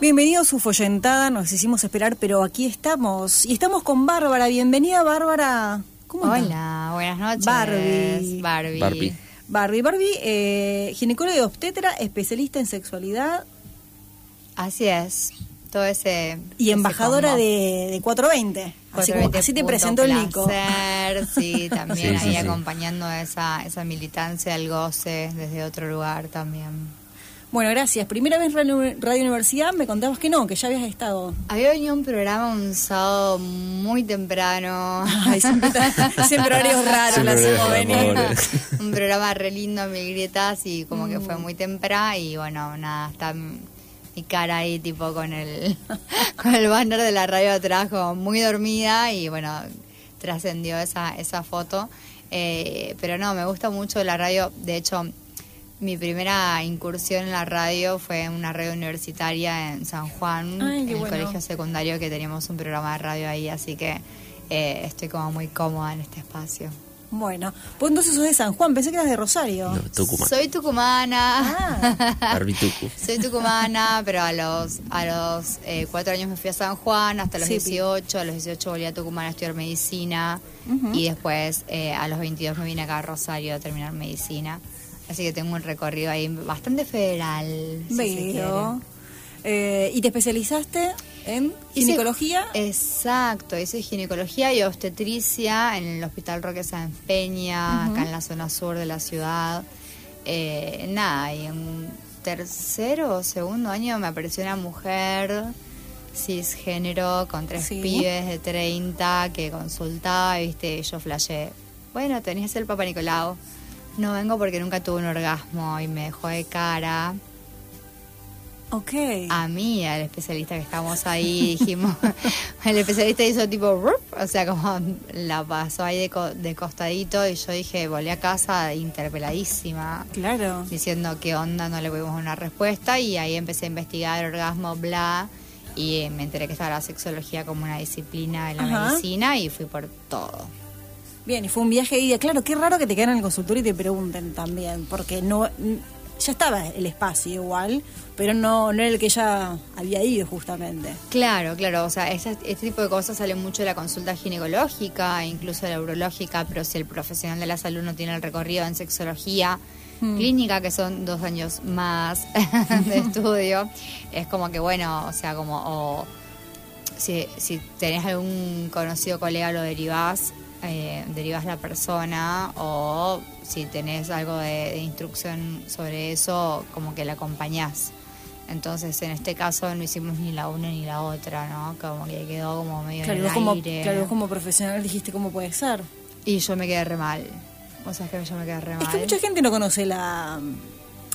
Bienvenidos a su follentada, nos hicimos esperar, pero aquí estamos. Y estamos con Bárbara. Bienvenida, Bárbara. ¿Cómo Hola, buenas noches. Barbie. Barbie. Barbie. Barbie, Barbie eh, ginecóloga y obstetra, especialista en sexualidad. Así es. Todo ese. Y embajadora de, de 420. Así, como- así te presentó el Nico. Sí, también Sí, sí, ahí sí. acompañando esa, esa militancia, el goce desde otro lugar también. Bueno, gracias. Primera vez en Radio, Radio Universidad me contabas que no, que ya habías estado. Había venido un programa un sábado muy temprano. Ay, siempre, siempre horarios raros Siempre la hacemos venir. un programa re lindo, mil grietas, y como que Mm. fue muy temprano. Y bueno, nada, está mi cara ahí, tipo con el, con el banner de la radio atrás, como muy dormida. Y bueno, trascendió esa, esa foto. Eh, pero no, me gusta mucho la radio. De hecho, mi primera incursión en la radio fue en una radio universitaria en San Juan, Ay, en el bueno. colegio secundario, que teníamos un programa de radio ahí. Así que eh, estoy como muy cómoda en este espacio. Bueno, pues entonces sos de San Juan, pensé que eras de Rosario. No, Tucumán. Soy tucumana. Ah. Soy tucumana, pero a los a los eh, cuatro años me fui a San Juan, hasta los Sí, 18. A los 18 volví a Tucumán a estudiar medicina. Y después eh, a los 22 me vine acá a Rosario a terminar medicina. Así que tengo un recorrido ahí bastante federal. si. Eh, ¿Y te especializaste en Hice- ginecología? Exacto, hice ginecología y obstetricia en el Hospital Roque San Peña, acá en la zona sur de la ciudad. Eh, nada, y en tercero o segundo año me apareció una mujer cisgénero con tres Sí. pibes de 30 que consultaba, viste, y yo flashé. Bueno, tenías el Papa Nicolau. No vengo porque nunca tuve un orgasmo y me dejó de cara ok. a mí, al especialista que estamos ahí, dijimos, el especialista hizo tipo, "Rup", o sea, como la pasó ahí de, co- de costadito y yo dije, volví a casa interpeladísima, Claro. diciendo qué onda, no le pudimos una respuesta y ahí empecé a investigar orgasmo, bla, y me enteré que estaba la sexología como una disciplina de la Ajá. medicina y fui por todo. Bien, y fue un viaje de ida. Claro, qué raro que te quedan en el consultorio y te pregunten también, porque no ya estaba el espacio igual, pero no, no era el que ya había ido justamente. Claro, claro, o sea, esa- este tipo de cosas salen mucho de la consulta ginecológica, incluso de la urológica, pero si el profesional de la salud no tiene el recorrido en sexología Hmm. clínica, que son dos años más de estudio, es como que bueno, o sea, como o si, si tenés algún conocido colega lo derivás, eh, derivás la persona, o si tenés algo de, de instrucción sobre eso, como que la acompañás. Entonces, en este caso no hicimos ni la una ni la otra, ¿no? Como que quedó como medio Claro, en el como, aire. claro, vos como profesional dijiste cómo puede ser. Y yo me quedé re mal. O sea, es que yo me quedé re mal. Es que mucha gente no conoce la,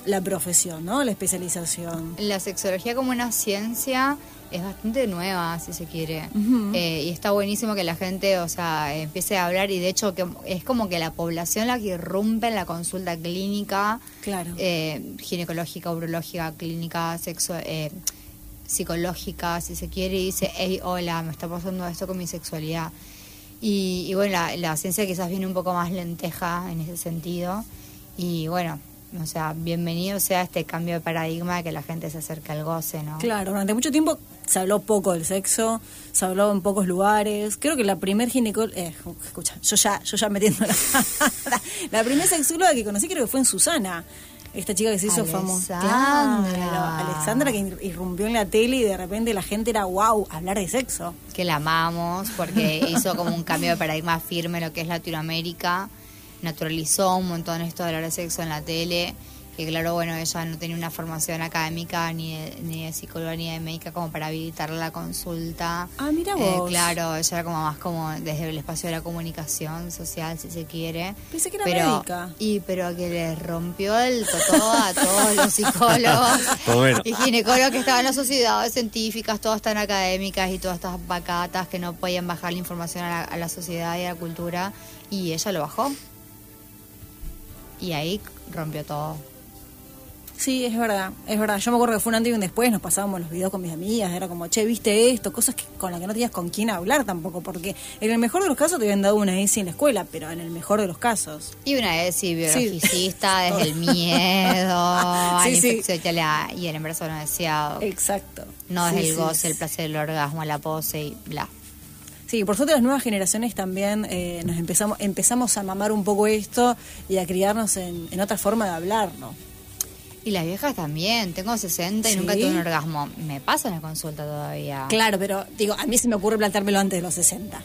la profesión, ¿no? La especialización. La sexología como una ciencia es bastante nueva, si se quiere. Eh, y está buenísimo que la gente, o sea, empiece a hablar y de hecho que es como que la población la que irrumpe en la consulta clínica, Claro. eh, ginecológica, urológica, clínica, sexo, eh, psicológica, si se quiere, y dice, hey, hola, me está pasando esto con mi sexualidad. Y, y bueno, la, la ciencia quizás viene un poco más lenteja en ese sentido. Y bueno, o sea, bienvenido sea este cambio de paradigma de que la gente se acerque al goce, ¿no? Claro, durante mucho tiempo se habló poco del sexo, se habló en pocos lugares. Creo que la primer ginecóloga, eh, escucha, yo ya, yo ya metiendo la, la primera sexóloga que conocí creo que fue en Susana, esta chica que se hizo famosa. Alexandra. Claro, Alexandra que ir- irrumpió en la tele y de repente la gente era wow, hablar de sexo. que la amamos porque hizo como un cambio de paradigma firme en lo que es Latinoamérica, naturalizó un montón esto de hablar de sexo en la tele, que claro, bueno, ella no tenía una formación académica ni de, ni de psicóloga ni de médica como para habilitarle la consulta. Ah, mira Eh, vos. claro, ella era como más como desde el espacio de la comunicación social, si se quiere. Pensé que era pero, médica. Y pero que le rompió el totó a todos los psicólogos bueno. y ginecólogos que estaban en las sociedades científicas, todas tan académicas y todas estas vacatas que no podían bajar la información a la, a la sociedad y a la cultura. Y ella lo bajó. Y ahí rompió todo. Sí, es verdad, es verdad. Yo me acuerdo que fue un antes y un después, nos pasábamos los videos con mis amigas, era como, che, viste esto, cosas que, con las que no tenías con quién hablar tampoco, porque en el mejor de los casos te habían dado una ESI en la escuela, pero en el mejor de los casos. Y una ESI biologicista desde el miedo la infección y, el embarazo no deseado. Exacto. No es el goce, el placer, el orgasmo, la pose y bla. Sí, por suerte las nuevas generaciones también eh, nos empezamos empezamos a mamar un poco esto y a criarnos en, en otra forma de hablar, ¿no? Y las viejas también. Tengo 60 y nunca tuve un orgasmo. Me pasa en la consulta todavía. Claro, pero digo, a mí se me ocurre planteármelo antes de los 60.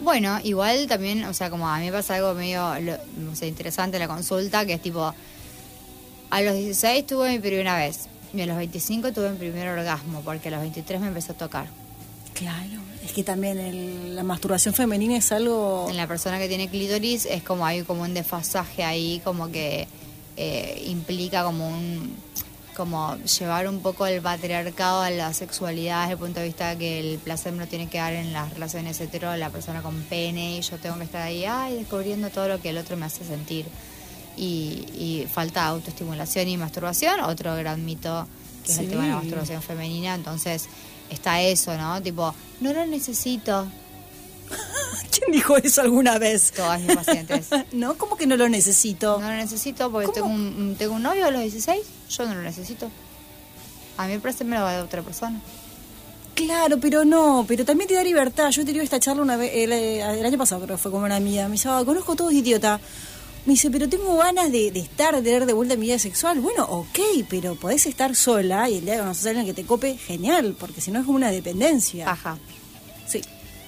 Bueno, igual también, o sea, como a mí me pasa algo medio o sea, interesante en la consulta, que es tipo, a los 16 tuve mi primera vez y a los 25 tuve mi primer orgasmo, porque a los 23 me empezó a tocar. Claro, es que también la masturbación femenina es algo... En la persona que tiene clítoris es como hay como un desfasaje ahí, como que eh, implica como un como llevar un poco el patriarcado a la sexualidad desde el punto de vista que el placer lo tiene que dar en las relaciones hetero la persona con pene y yo tengo que estar ahí ay, descubriendo todo lo que el otro me hace sentir. Y, y falta autoestimulación y masturbación otro gran mito que es el tema de la masturbación femenina. Entonces está eso no tipo no lo necesito ¿Quién dijo eso alguna vez? Todas mis pacientes. no, ¿cómo que no lo necesito? No lo necesito porque tengo un, tengo un novio a los 16, yo no lo necesito. A mí me me lo va de otra persona. Claro, pero no, pero también te da libertad. Yo he tenido esta charla una vez, el, año pasado, pero fue como una amiga. Me dice, ah, conozco a todos idiota. Me dice, pero tengo ganas de, estar, de tener de vuelta mi vida sexual. Bueno, ok, pero podés estar sola y el día que conoces a alguien que te cope, genial, porque si no es como una dependencia. Paja. Sí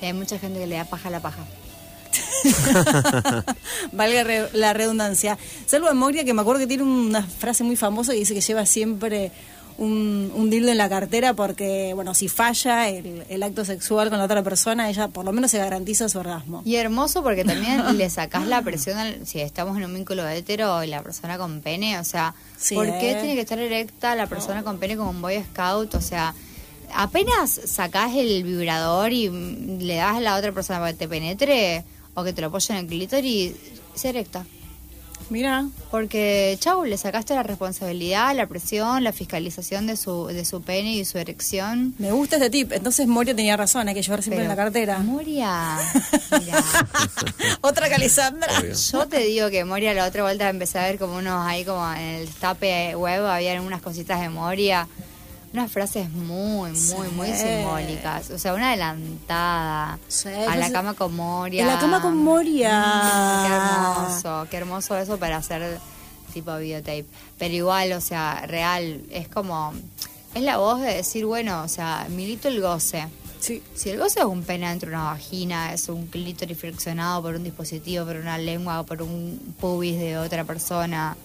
hay mucha gente que le da paja a la paja. Valga la redundancia. Salvo a Moria, que me acuerdo que tiene una frase muy famosa que dice que lleva siempre un, un dildo en la cartera porque, bueno, si falla el, acto sexual con la otra persona, ella por lo menos se garantiza su orgasmo. Y hermoso porque también le sacás la presión, si estamos en un vínculo hetero y la persona con pene, o sea, ¿por qué ¿eh? tiene que estar erecta la persona con pene como un boy scout? O sea apenas sacás el vibrador y le das a la otra persona para que te penetre o que te lo apoye en el clítoris, se erecta. Mira. Porque, chau, le sacaste la responsabilidad, la presión, la fiscalización de su, de su pene y su erección. Me gusta este tip. Entonces Moria tenía razón, hay que llevar siempre en la cartera. Moria, mira. Otra Calisandra. Yo te digo que Moria la otra vuelta empecé a ver como unos ahí como en el tape web, había unas cositas de Moria unas frases muy, muy, muy simbólicas. O sea, una adelantada. a la cama con Moria. A la cama con Moria. Mm, qué hermoso, qué hermoso eso para hacer tipo videotape. Pero igual, o sea, real, es como. Es la voz de decir, bueno, o sea, milito el goce. Sí. Si el goce es un pene dentro de una vagina, es un clítoris friccionado por un dispositivo, por una lengua, por un pubis de otra persona,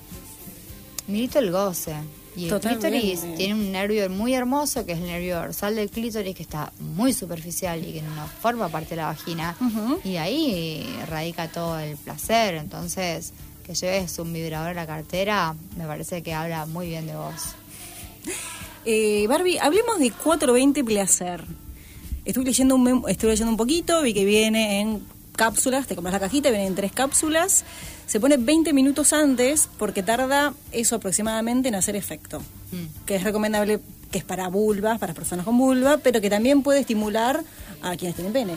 milito el goce. Y el clítoris tiene un nervio muy hermoso, que es el nervio dorsal del clítoris, que está muy superficial y que no forma parte de la vagina. Y ahí radica todo el placer. Entonces, que lleves un vibrador a la cartera, me parece que habla muy bien de vos. Eh, Barbie, hablemos de 420 placer. Estuve leyendo, un, estuve leyendo un poquito, vi que viene en cápsulas, te compras la cajita, vienen en tres cápsulas. Se pone 20 minutos antes porque tarda eso aproximadamente en hacer efecto. Mm. Que es recomendable, que es para vulvas, para personas con vulva, pero que también puede estimular a quienes tienen pene.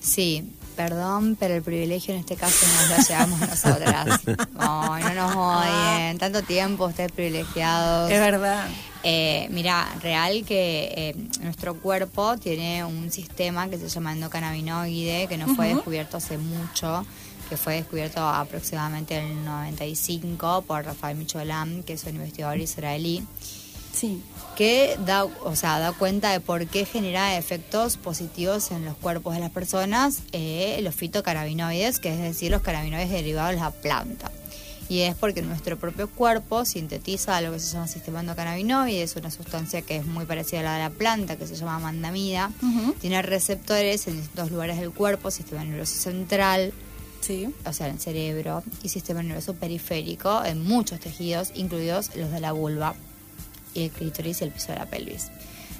Sí, perdón, pero el privilegio en este caso nos lo llevamos nosotras. Ay, no nos odien. Tanto tiempo ustedes privilegiados. Es verdad. Eh, mira, real que eh, nuestro cuerpo tiene un sistema que se llama endocannabinoide, que no fue descubierto hace mucho, que fue descubierto aproximadamente en el 95 por Rafael Micholam, que es un investigador israelí. Sí. Que da, o sea, da cuenta de por qué genera efectos positivos en los cuerpos de las personas eh, los fitocannabinoides, que es decir, los cannabinoides derivados de la planta y es porque nuestro propio cuerpo sintetiza lo que se llama sistema endocannabinoide, es una sustancia que es muy parecida a la de la planta, que se llama mandamida, tiene receptores en distintos lugares del cuerpo, sistema nervioso central, sí. o sea, en el cerebro, y sistema nervioso periférico en muchos tejidos, incluidos los de la vulva, y el clítoris y el piso de la pelvis.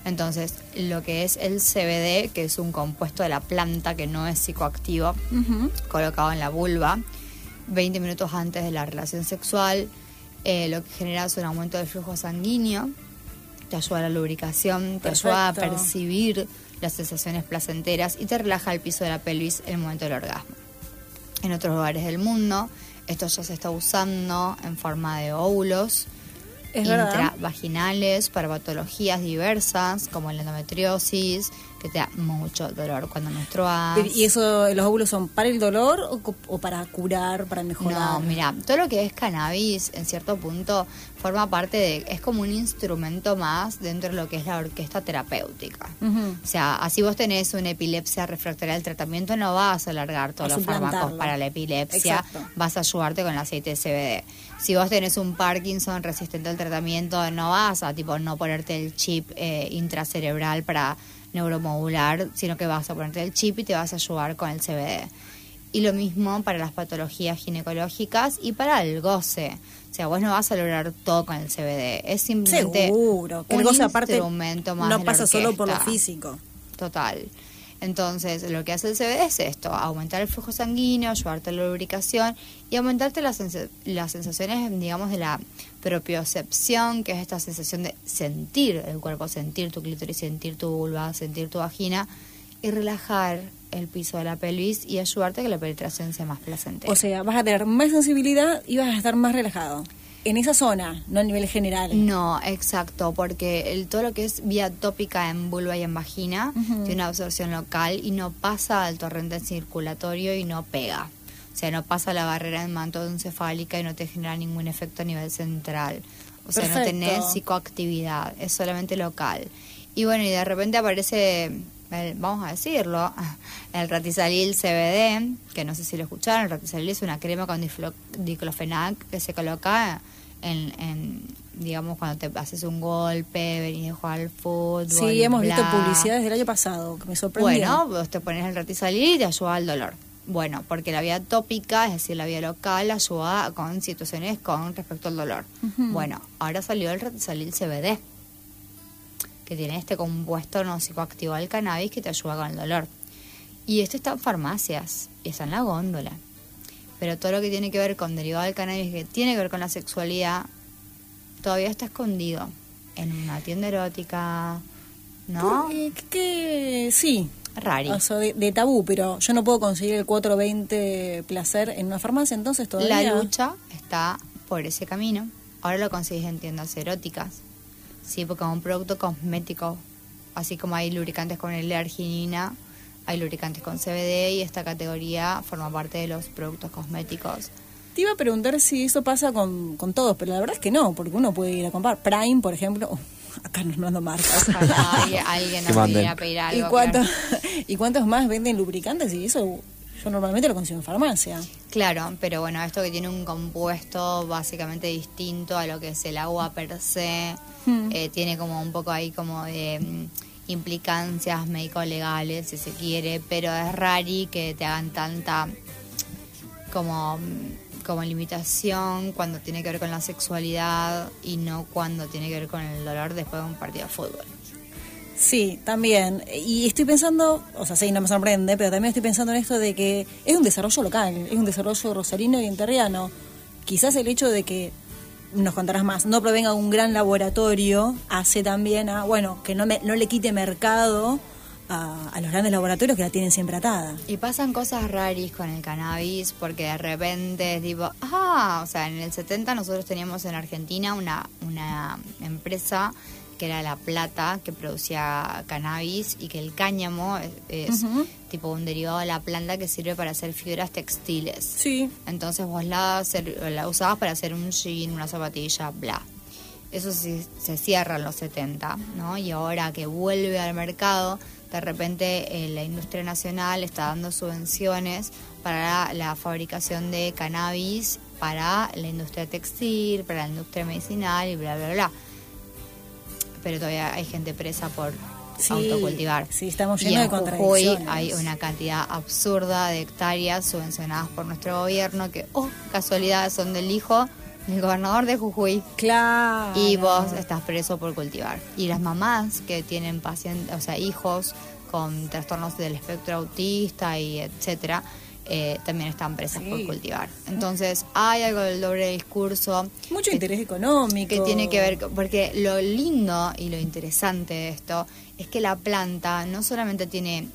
Entonces, lo que es el CBD, que es un compuesto de la planta que no es psicoactivo, colocado en la vulva, 20 minutos antes de la relación sexual, Eh, lo que genera es un aumento del flujo sanguíneo, te ayuda a la lubricación, te ayuda a Perfecto. percibir las sensaciones placenteras y te relaja el piso de la pelvis en el momento del orgasmo. En otros lugares del mundo, esto ya se está usando en forma de óvulos intravaginales para patologías diversas como la endometriosis, que te da mucho dolor cuando menstruas. Pero, ¿Y eso, los óvulos son para el dolor o, para curar, para mejorar? No, mira, todo lo que es cannabis en cierto punto forma parte de, es como un instrumento más dentro de lo que es la orquesta terapéutica. O sea, así vos tenés una epilepsia refractaria al tratamiento, no vas a alargar todos A los fármacos para la epilepsia, Exacto. vas a ayudarte con el aceite de CBD. Si vos tenés un Parkinson resistente al tratamiento, no vas a tipo no ponerte el chip eh, intracerebral para neuromodular, sino que vas a ponerte el chip y te vas a ayudar con el CBD. Y lo mismo para las patologías ginecológicas y para el goce. O sea, vos no vas a lograr todo con el CBD. Es simplemente Seguro. Que el un goce aparte instrumento más no de la pasa solo por lo físico. Total. Entonces, lo que hace el CBD es esto, aumentar el flujo sanguíneo, ayudarte a la lubricación y aumentarte las, las sensaciones, digamos, de la propiocepción, que es esta sensación de sentir el cuerpo, sentir tu clítoris, sentir tu vulva, sentir tu vagina y relajar el piso de la pelvis y ayudarte a que la penetración sea más placentera. O sea, vas a tener más sensibilidad y vas a estar más relajado. En esa zona, no a nivel general. No, exacto, porque el, todo lo que es vía tópica en vulva y en vagina tiene una absorción local y no pasa al torrente circulatorio y no pega. O sea, no pasa la barrera encefálica y no te genera ningún efecto a nivel central. O sea, no tenés psicoactividad, es solamente local. Y bueno, y de repente aparece, el- vamos a decirlo, el ratizalil CBD, que no sé si lo escucharon, el ratizalil es una crema con diclofenac que se coloca en, en, digamos, cuando te haces un golpe, venís de jugar al fútbol. Sí, hemos visto bla. publicidades del año pasado que me sorprendió. Bueno, vos te pones el ratizalil y te ayuda al dolor. Bueno, porque la vía tópica, es decir, la vía local, ayuda con situaciones con respecto al dolor. Bueno, ahora salió el ratizalil CBD, que tiene este compuesto no psicoactivo del cannabis que te ayuda con el dolor. Y esto está en farmacias y está en la góndola. Pero todo lo que tiene que ver con derivado del cannabis, que tiene que ver con la sexualidad, todavía está escondido en una tienda erótica, ¿no? Que- que- sí. Rari. O sea, de, de tabú, pero yo no puedo conseguir el 420 placer en una farmacia, entonces todavía. La lucha está por ese camino. Ahora lo conseguís en tiendas eróticas. Sí, porque es un producto cosmético. Así como hay lubricantes con L-arginina, hay lubricantes con CBD y esta categoría forma parte de los productos cosméticos. Te iba a preguntar si eso pasa con, con todos, pero la verdad es que no, porque uno puede ir a comprar Prime, por ejemplo. Oh, acá nos mando marcas. Ojalá alguien- nos a pedir ¿Y, algo. cuántos, claro. ¿Y cuántos más venden lubricantes? Y eso yo normalmente lo consigo en farmacia. Claro, pero bueno, esto que tiene un compuesto básicamente distinto a lo que es el agua per se, Hmm. eh, tiene como un poco ahí como de mm, implicancias médico-legales, si se quiere, pero es rari que te hagan tanta como, mm, como limitación cuando tiene que ver con la sexualidad y no cuando tiene que ver con el dolor después de un partido de fútbol. Sí, también. Y estoy pensando, o sea, sí, no me sorprende, pero también estoy pensando en esto de que es un desarrollo local, es un desarrollo rosarino y enterriano. Quizás el hecho de que, nos contarás más, no provenga de un gran laboratorio hace también a, bueno, que no, me, no le quite mercado a, a los grandes laboratorios que la tienen siempre atada. Y pasan cosas raris con el cannabis porque de repente es tipo, ah, o sea, en el 70 nosotros teníamos en Argentina una, una empresa que era La Plata, que producía cannabis y que el cáñamo es, tipo un derivado de la planta que sirve para hacer fibras textiles. Sí. Entonces vos la, la usabas para hacer un jean, una zapatilla, bla. Eso sí, se cierra en los 70, ¿no? Y ahora que vuelve al mercado, de repente eh, la industria nacional está dando subvenciones para la, la fabricación de cannabis para la industria textil, para la industria medicinal y bla, bla, bla. Pero todavía hay gente presa por Sí, autocultivar. sí, estamos Y llenos en de Jujuy hay una cantidad absurda de hectáreas subvencionadas por nuestro gobierno que, oh, casualidad, son del hijo del gobernador de Jujuy. Claro. Y vos estás preso por cultivar. Y las mamás que tienen pacientes, o sea, hijos con trastornos del espectro autista y etcétera, eh, también están presas por cultivar. Entonces, hay algo del doble discurso. Mucho que- interés económico. que tiene que ver, porque lo lindo y lo interesante de esto es que la planta no solamente tiene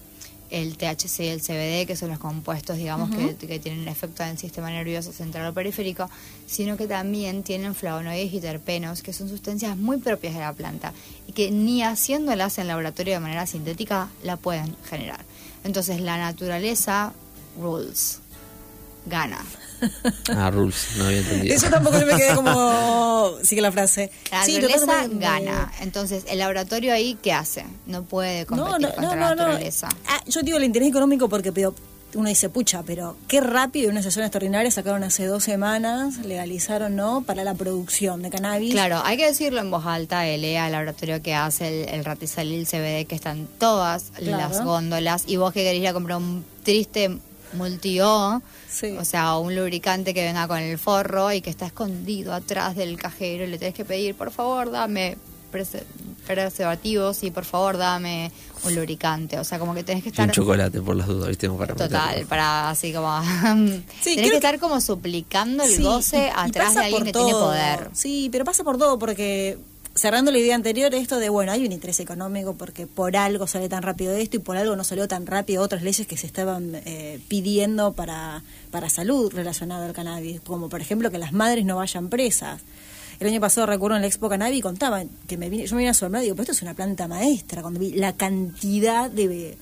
el THC y el CBD, que son los compuestos, digamos, que, que tienen efecto en el sistema nervioso central o periférico, sino que también tienen flavonoides y terpenos, que son sustancias muy propias de la planta y que ni haciéndolas en laboratorio de manera sintética la pueden generar. Entonces la naturaleza rules, gana. Ah, rules, no había entendido. Eso tampoco me quedé como... Sigue la frase. La Sí, naturaleza totalmente. gana. Entonces, el laboratorio ahí, ¿qué hace? No puede competir contra la naturaleza. Ah, yo digo el interés económico porque pero, uno dice, pucha, pero qué rápido, una sesión extraordinaria sacaron hace dos semanas, legalizaron, ¿no? Para la producción de cannabis. Claro, hay que decirlo en voz alta, ELEA, el laboratorio que hace el, el ratizalil CBD, que están todas Claro. las góndolas, y vos que querés ir a comprar un triste multi-O, Sí. o sea, un lubricante que venga con el forro y que está escondido atrás del cajero, y le tenés que pedir, por favor, dame prese- preservativos y por favor, dame un lubricante. O sea, como que tenés que Y estar... un chocolate por las dudas, ¿viste? Como para Total, meterlo. para así como... Sí, tenés que estar como suplicando el Sí, goce y- y atrás de alguien que tiene poder. Sí, pero pasa por todo, porque cerrando la idea anterior, esto de, bueno, hay un interés económico porque por algo sale tan rápido esto y por algo no salió tan rápido otras leyes que se estaban eh, pidiendo para, para salud relacionada al cannabis, como por ejemplo que las madres no vayan presas. El año pasado recuerdo en la Expo Cannabis contaban que me vine, yo me vine asombrada y digo, pero esto es una planta maestra, cuando vi la cantidad de,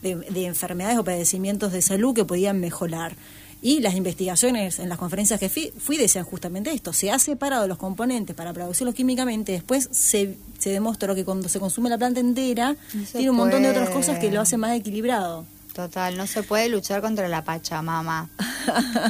de enfermedades o padecimientos de salud que podían mejorar. Y las investigaciones en las conferencias que fui, fui decían justamente esto, se ha separado los componentes para producirlos químicamente, después se, se demostró que cuando se consume la planta entera, No tiene un montón de otras cosas que lo hacen más equilibrado. Total, no se puede luchar contra la Pachamama.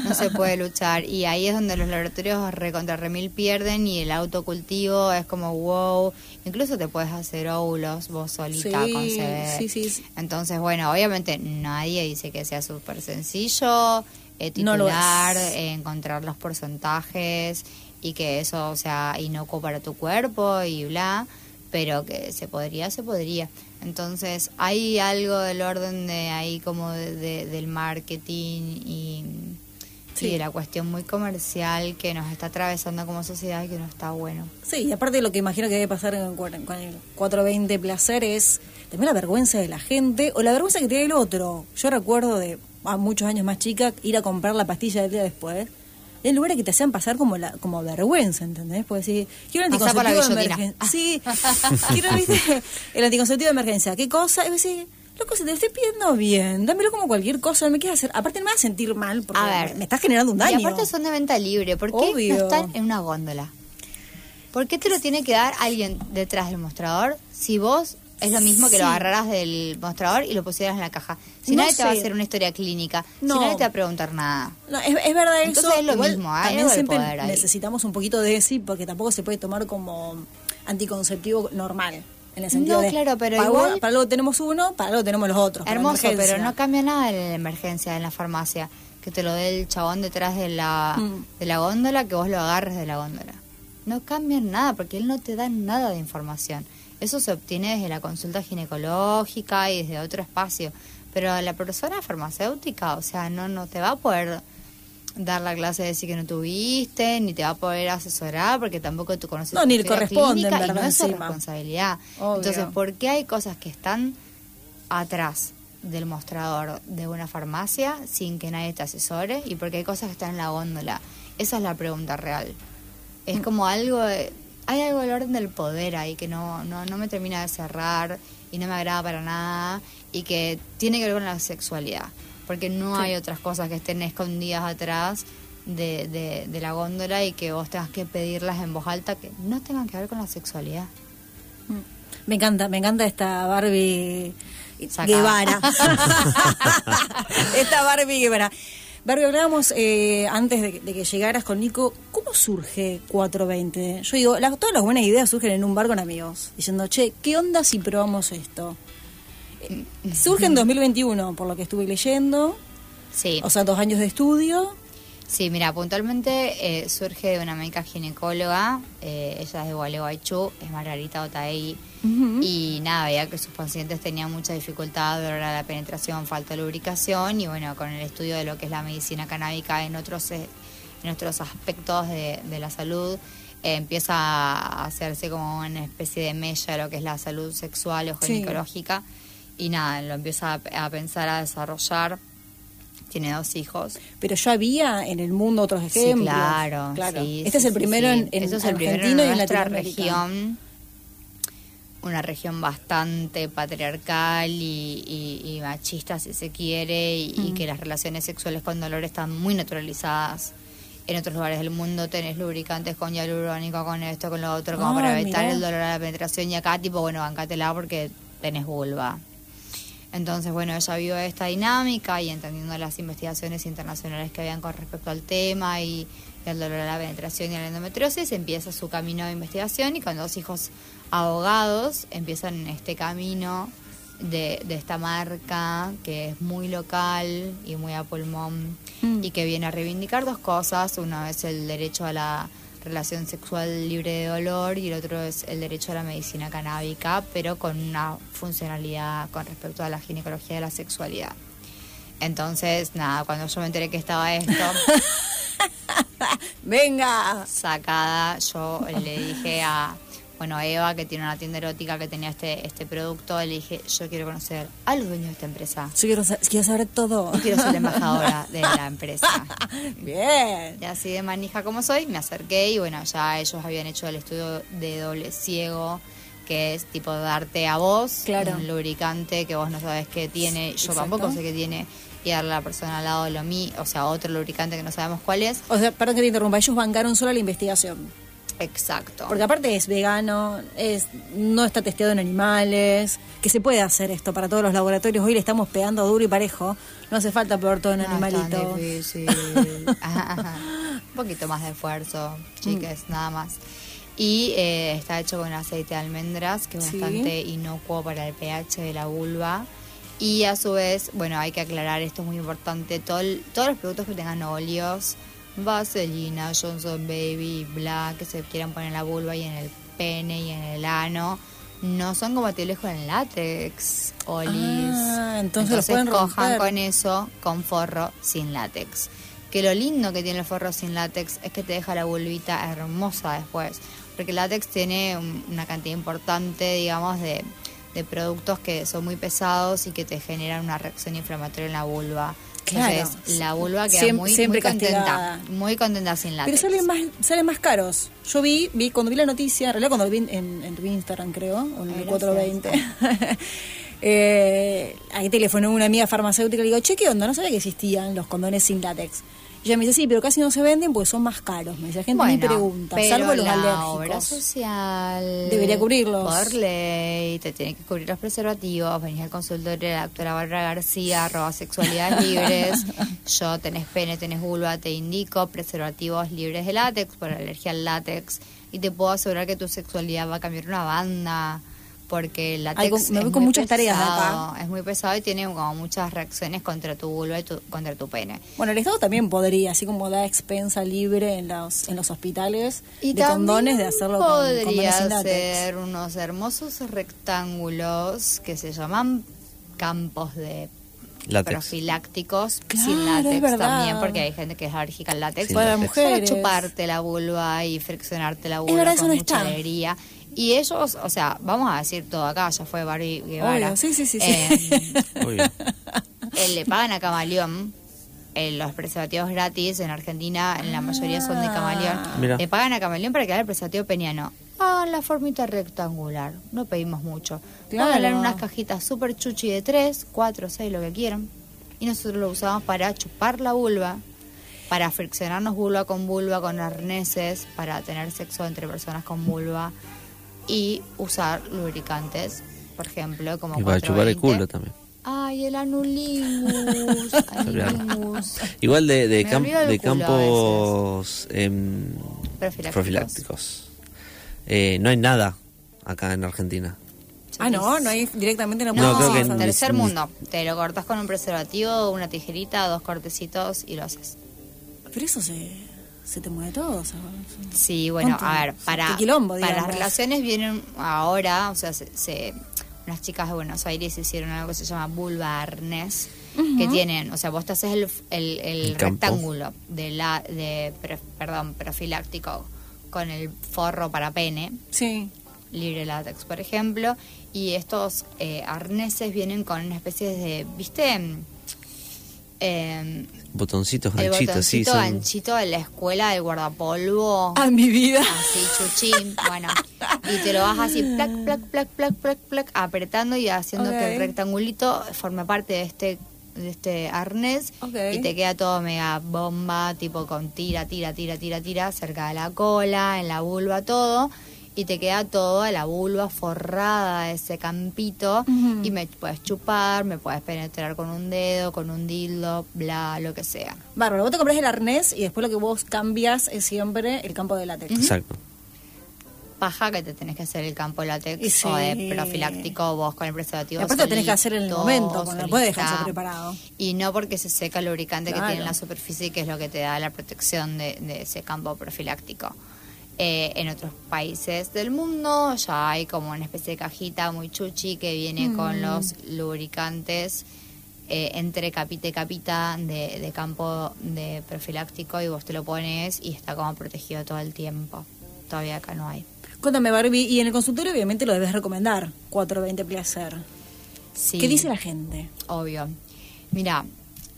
No se puede luchar. Y ahí es donde los laboratorios recontra remil pierden y el autocultivo es como wow. Incluso te puedes hacer óvulos vos solita Sí, con sí, sí, sí. Entonces, bueno, obviamente nadie dice que sea súper sencillo eh, titular, eh, encontrar los porcentajes y que eso sea inocuo para tu cuerpo y bla, pero que se podría, se podría. Entonces, hay algo del orden de ahí como de- de- del marketing y, Sí. de la cuestión muy comercial que nos está atravesando como sociedad y que no está bueno. Sí, y aparte lo que imagino que debe pasar con el 420 placer es también la vergüenza de la gente o la vergüenza que tiene el otro. Yo recuerdo de a muchos años más chica ir a comprar la pastilla del día después. En lugares que te hacían pasar como la como vergüenza, ¿entendés? Porque decir, quiero la anticonceptivo de emergencia. Sí, quiero ¿viste? el anticonceptivo de emergencia. ¿Qué cosa? Y vos decís, loco, si te estoy pidiendo bien, dámelo como cualquier cosa, no me quieras hacer. Aparte, no me vas a sentir mal porque A ver. me estás generando un daño. Y aparte son de venta libre. ¿Por qué Obvio. no están en una góndola? ¿Por qué te lo tiene que dar alguien detrás del mostrador si vos es lo mismo que Sí. lo agarraras del mostrador y lo pusieras en la caja? Si No nadie te va a hacer una historia clínica, No. si nadie te va a preguntar nada. No, es, es verdad eso. Entonces es lo Igual mismo, hay algo de siempre poder ahí. necesitamos un poquito de ESI porque tampoco se puede tomar como anticonceptivo normal. En el sentido No, de, claro, pero para, igual- algo- para algo tenemos uno, para algo tenemos los otros. Hermoso, pero no cambia nada en la emergencia, en la farmacia. Que te lo dé el chabón detrás de la, Mm. de la góndola, que vos lo agarres de la góndola. No cambia nada, porque él no te da nada de información. Eso se obtiene desde la consulta ginecológica y desde otro espacio. Pero la persona farmacéutica, o sea, no, no te va a poder dar la clase de decir que no tuviste, ni te va a poder asesorar, porque tampoco tú conoces No, ni le corresponde, en clínica, y verdad, no es su responsabilidad. Obvio. Entonces, ¿por qué hay cosas que están atrás del mostrador de una farmacia sin que nadie te asesore y porque hay cosas que están en la góndola. Esa es la pregunta real. Es como algo, de- hay algo del orden del poder ahí que no, no, no me termina de cerrar y no me agrada para nada y que tiene que ver con la sexualidad, porque no hay otras cosas que estén escondidas atrás de, de, de la góndola y que vos tengas que pedirlas en voz alta que no tengan que ver con la sexualidad. Me encanta, me encanta esta Barbie Sacada. Guevara. esta Barbie Guevara. Barbie, hablábamos eh, antes de, de que llegaras con Nico, ¿cómo surge 420? Yo digo, la- todas las buenas ideas surgen en un bar con amigos, diciendo, che, ¿qué onda si probamos esto? Eh, Surge en 2021, por lo que estuve leyendo, Sí. o sea, dos años de estudio. Sí, mira, puntualmente eh, surge de una médica ginecóloga, eh, ella es de Gualeguaychú, es Margarita Otaegui, y nada, veía que sus pacientes tenían mucha dificultad de lograr la penetración, falta de lubricación, y bueno, con el estudio de lo que es la medicina canábica en otros, en otros aspectos de, de la salud, eh, empieza a hacerse como una especie de mella de lo que es la salud sexual o Sí. Y nada, lo empieza a, a pensar, a desarrollar. Tiene dos hijos. Pero ya había en el mundo otros Sí, ejemplos. claro. Claro. sí, este es sí, el primero en, en Este es el primero Argentina en y en nuestra región. Una región bastante patriarcal y, y- y machista, si se quiere, y, y Mm. que las relaciones sexuales con dolor están muy naturalizadas. En otros lugares del mundo tenés lubricantes con hialurónico, con esto, con lo otro, como Ah, para evitar mirá. el dolor a la penetración. Y acá, tipo, bueno, bancátela porque tenés vulva. Entonces, bueno, ella vio esta dinámica y entendiendo las investigaciones internacionales que habían con respecto al tema y, y al dolor a la penetración y a la endometriosis, empieza su camino de investigación y con dos hijos abogados empiezan este camino de, de esta marca que es muy local y muy a pulmón Mm. y que viene a reivindicar dos cosas. Uno es el derecho a la relación sexual libre de dolor y el otro es el derecho a la medicina canábica, pero con una funcionalidad con respecto a la ginecología de la sexualidad. Entonces, nada, cuando yo me enteré que estaba esto, Venga. sacada, yo le dije a, bueno, Eva, que tiene una tienda erótica que tenía este, este producto, le dije, yo quiero conocer a los dueños de esta empresa. Yo quiero, quiero saber todo. Yo quiero ser la embajadora de la empresa. Bien. Y así de manija como soy, me acerqué y bueno, ya ellos habían hecho el estudio de doble ciego, que es tipo darte a vos Claro. un lubricante que vos no sabes qué tiene, yo Exacto. tampoco sé qué tiene, y darle a la persona al lado lo mío, o sea, otro lubricante que no sabemos cuál es. O sea, perdón que te interrumpa, ellos bancaron solo la investigación. Exacto. Porque aparte es vegano, es no está testeado en animales, que se puede hacer esto para todos los laboratorios. Hoy le estamos pegando duro y parejo. No hace falta peor todo en No, es tan animalito. difícil. Ajá, ajá. Un poquito más de esfuerzo, chiques, Mm. nada más. Y eh, está hecho con aceite de almendras, que es Sí. bastante inocuo para el pH de la vulva. Y a su vez, bueno, hay que aclarar, esto es muy importante, todo el- todos los productos que tengan óleos, Vaselina, Johnson Baby, Black, que se quieran poner en la vulva y en el pene y en el ano, no son compatibles con el látex, olis. Ah, entonces los pueden cojan romper. con eso con forro sin látex. Que lo lindo que tiene el forro sin látex es que te deja la vulvita hermosa después. Porque el látex tiene un- una cantidad importante, digamos, de, de productos que son muy pesados y que te generan una reacción inflamatoria en la vulva. Claro. Entonces, la vulva queda Siempre- muy, siempre muy contenta. Muy contenta sin Pero látex. salen más, salen más caros. Yo vi, vi cuando vi la noticia, en realidad cuando lo vi en, en tu Instagram, creo, o en el gracias. 420. eh, ahí telefonó una amiga farmacéutica y le digo, che, ¿qué onda? No sabía que existían los condones sin látex. Y ella me dice, sí, pero casi no se venden porque son más caros. Me dice, la gente ni pregunta, pero salvo los la obra alérgicos. social Debería cubrirlos. Por ley, te tiene que cubrir los preservativos. Venís al consultorio de la doctora Bárbara García, arroba sexualidades libres. Yo tenés pene, tenés vulva, te indico preservativos libres de látex por alergia al látex. Y te puedo asegurar que tu sexualidad va a cambiar una banda. Porque el látex Ay, con- me es voy con muy muchas tareas acá. Es muy pesado y tiene como muchas reacciones contra tu vulva y tu- contra tu pene. Bueno, el Estado también podría, así como da expensa libre en los, en los hospitales Y de condones, de hacerlo con podría sin látex. ser unos hermosos rectángulos que se llaman campos de Látex. profilácticos Claro, sin es látex verdad. también porque hay gente que es alérgica al látex Sin Para látex. mujeres. para chuparte la vulva y friccionarte la vulva verdad, eso con no mucha está. alegría y ellos, o sea, vamos a decir todo acá, ya fue Barbie Guevara. Obvio, sí, sí, sí, sí. Eh, Obvio. eh, le pagan a Camaleón eh, los preservativos gratis en Argentina, en la mayoría son de Camaleón. Mira. Le pagan a Camaleón para que haga el preservativo peniano. Hagan la formita rectangular, no pedimos mucho. Claro. Pónganla en unas cajitas super chuchi de 3, 4, 6, lo que quieran. Y nosotros lo usamos para chupar la vulva, para friccionarnos vulva con vulva, con arneses, para tener sexo entre personas con vulva y usar lubricantes, por ejemplo, como Y para chupar el 420. culo también. Ay, el anulingus. anulingus. Igual de, de, de campos em, Profilácticos. profilácticos. Eh, no hay nada acá en Argentina. Ah, no, no hay directamente no, No, creo que ni- tercer ni- mundo. Te lo cortas con un preservativo, una tijerita, dos cortecitos y lo haces. Pero eso se, se te mueve todo. o sea, Sí, bueno, ¿Cuánto? a ver, para, quilombo, para las relaciones vienen ahora, o sea, se, se- unas chicas de Buenos Aires hicieron algo que se llama vulva arnés, que tienen, o sea, vos te haces el, el, el El campo. rectángulo de la, de, pre- perdón, profiláctico con el forro para pene, Sí. libre látex, por ejemplo, y estos eh, arneses vienen con una especie de, ¿viste? Eh, Botoncitos anchitos, sí. botoncito Son... ganchito de la escuela del guardapolvo. Ah, mi vida. Así, chuchín, bueno. Y te lo vas así, plac, plac, plac, plac, plac, plac, apretando y haciendo que el rectangulito forme parte de este de este arnés Ok. y te queda todo mega bomba, tipo con tira, tira, tira, tira, tira, cerca de la cola, en la vulva, todo. Y te queda toda la vulva forrada de ese campito y me puedes chupar, me puedes penetrar con un dedo, con un dildo, bla, lo que sea. Bárbaro, vos te compras el arnés y después lo que vos cambias es siempre el campo de látex. Exacto. paja que te tenés que hacer el campo Y látex sí. o de profiláctico vos con el preservativo aparte lo tenés que hacer en el momento, porque no puedes dejarse preparado. y no porque se seca el lubricante Claro. que tiene en la superficie que es lo que te da la protección de, de ese campo profiláctico Eh, en otros países del mundo ya hay como una especie de cajita muy chuchi que viene Mm. con los lubricantes eh, entre capita y capita de, de campo de profiláctico y vos te lo pones y está como protegido todo el tiempo todavía acá no hay Cuéntame, Barbie, y en el consultorio obviamente lo debes recomendar, 420 Placer. Sí. ¿Qué dice la gente? Obvio. Mira,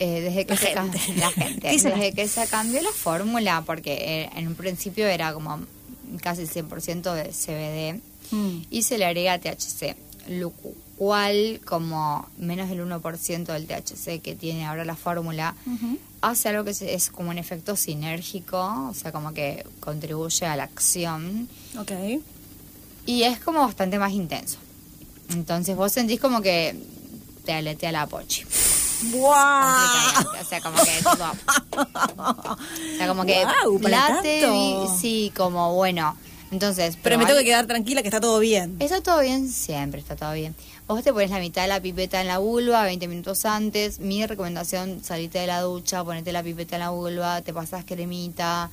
eh, desde que La se ca- gente. la gente, ¿Qué dice la desde que se cambió la fórmula, porque eh, en un principio era como casi el 100% de CBD Mm. y se le agrega THC, lo cu- cual como menos del 1% del THC que tiene ahora la fórmula hace algo que es, es como un efecto sinérgico, o sea, como que contribuye a la acción Ok. y es como bastante más intenso. Entonces vos sentís como que te aletea la pochi. ¡Buah! O sea, como que tipo, o sea, como que vi- sí, como bueno. Entonces, Pero me hay- tengo que quedar tranquila que está todo bien. Está todo bien, siempre está todo bien. Vos te pones la mitad de la pipeta en la vulva 20 minutos antes. Mi recomendación, salite de la ducha, ponete la pipeta en la vulva, te pasas cremita,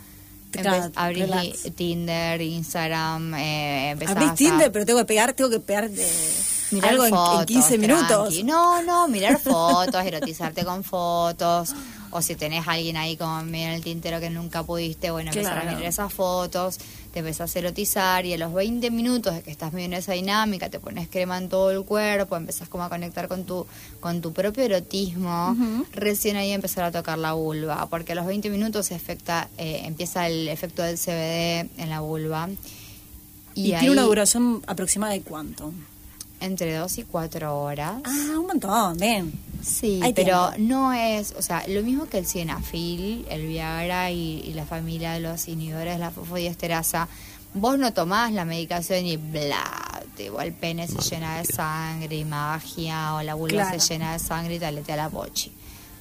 Claro, abrís relax. Tinder, Instagram, eh, empezás Abrís a- Tinder, pero tengo que pegar, tengo que pegar eh, Mirar algo en- fotos, en, 15 minutos. tranqui. No, no, mirar fotos, erotizarte con fotos. O si tenés a alguien ahí como medio en el tintero que nunca pudiste, bueno, empezar a mirar esas fotos, te empezás a erotizar y a los 20 minutos de que estás medio en esa dinámica, te pones crema en todo el cuerpo, empezás como a conectar con tu, con tu propio erotismo, recién ahí empezar a tocar la vulva, porque a los 20 minutos se afecta, eh, empieza el efecto del CBD en la vulva. Y, ahí, tiene una duración aproximada de cuánto. Entre 2 y 4 horas. Ah, un montón, ven. Sí, Hay pero tiempo. no es, o sea, lo mismo que el cienafil, el Viagra y, y la familia de los inhibidores de la fosfodiesterasa. Vos no tomás la medicación y bla, te, el pene se llena de sangre y magia, o la vulva Claro. se llena de sangre y te aletea la pochi.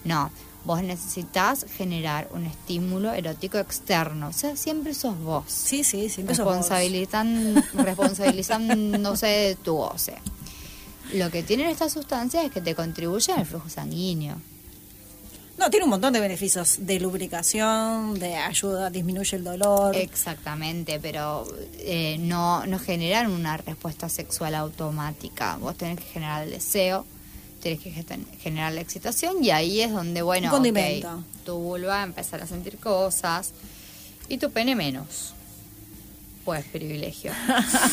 No, vos necesitas generar un estímulo erótico externo. O sea, siempre sos vos. Sí, sí, siempre sos vos. Responsabilizan, responsabilizándose de tu goce. Lo que tienen estas sustancias es que te contribuyen al flujo sanguíneo. No, tiene un montón de beneficios de lubricación, de ayuda, disminuye el dolor. Exactamente, pero eh, no, no generan una respuesta sexual automática. Vos tenés que generar el deseo, tenés que generar la excitación y ahí es donde, bueno, Un condimento. ok, tu vulva empezar a sentir cosas y tu pene menos. Pues privilegio.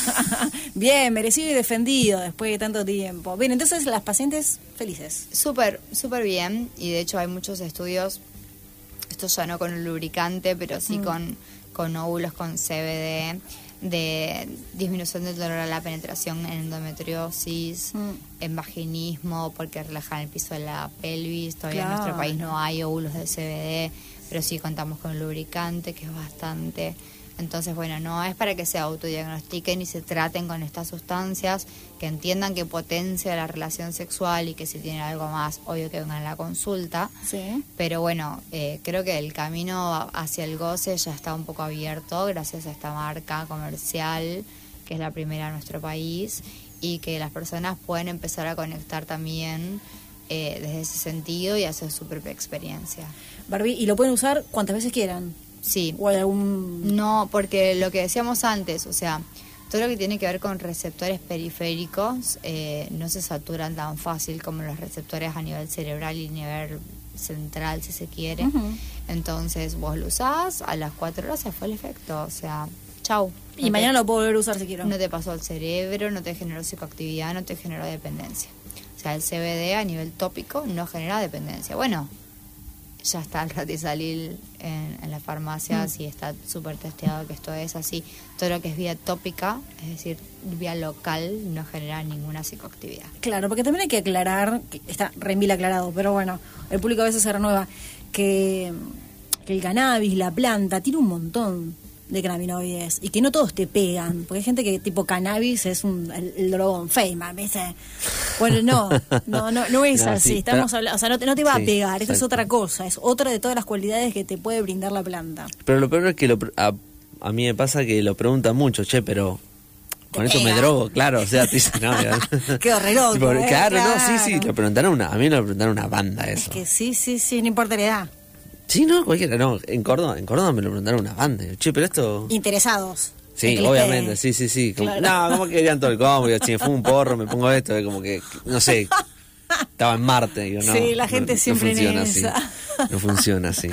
Bien, merecido y defendido después de tanto tiempo. Bien, entonces las pacientes felices. Súper, súper bien. Y de hecho hay muchos estudios, esto ya no con el lubricante, pero sí Mm. con, con óvulos con CBD, de disminución del dolor a la penetración en endometriosis, Mm. en vaginismo, porque relajan el piso de la pelvis. Todavía en nuestro país no hay óvulos de CBD, pero sí contamos con lubricante, que es bastante. Entonces, bueno, no es para que se autodiagnostiquen y se traten con estas sustancias, que entiendan que potencia la relación sexual y que si tienen algo más, obvio que vengan a la consulta. Sí. Pero bueno, eh, creo que el camino hacia el goce ya está un poco abierto gracias a esta marca comercial, que es la primera en nuestro país, y que las personas pueden empezar a conectar también eh, desde ese sentido y hacer su propia experiencia. Barbie, y lo pueden usar cuantas veces quieran. Sí. O hay algún... No, porque lo que decíamos antes, o sea, todo lo que tiene que ver con receptores periféricos eh, no se saturan tan fácil como los receptores a nivel cerebral y nivel central, si se quiere. Entonces vos lo usás, a las cuatro horas se fue el efecto, o sea, chau. Y mañana lo puedo volver a usar si quiero. no te pasó al cerebro, no te generó psicoactividad, no te generó dependencia. O sea, el CBD a nivel tópico no genera dependencia. Bueno, ya está el ratizalil en, en las farmacias y está súper testeado que esto es así. Todo lo que es vía tópica, es decir, vía local, no genera ninguna psicoactividad. Claro, porque también hay que aclarar, que está re mil aclarado, pero bueno, el público a veces se renueva, que, que el cannabis, la planta, tiene un montón de cannabinoides y que no todos te pegan, porque hay gente que tipo cannabis es un, el, el drogón fame, ¿viste? Bueno, no, no, no, no es No, así, sí, estamos pero- hablando, o sea, no te, no te va a pegar, esto es otra cosa, es otra de todas las cualidades que te puede brindar la planta. Pero lo peor es que lo a, a mí me pasa que lo preguntan mucho, che, pero con esto me drogo, claro, o sea, te dicen, no, mira. Quedó re loco, Tipo, eh, claro, no, sí, sí, lo preguntaron una, a mí me lo preguntaron una banda Es eso. que sí, sí, sí, no importa la edad. Sí, no, cualquiera, no, en Córdoba, en Córdoba me lo preguntaron una banda. Che, pero esto Interesados. Sí, obviamente, sí, sí, sí. Como- Claro. No, como que querían todo el combo, me fumo un porro, me pongo esto, es como que, no sé, estaba en Marte, digo, no. Sí, la no- gente no siempre en funciona así. esa. No funciona así.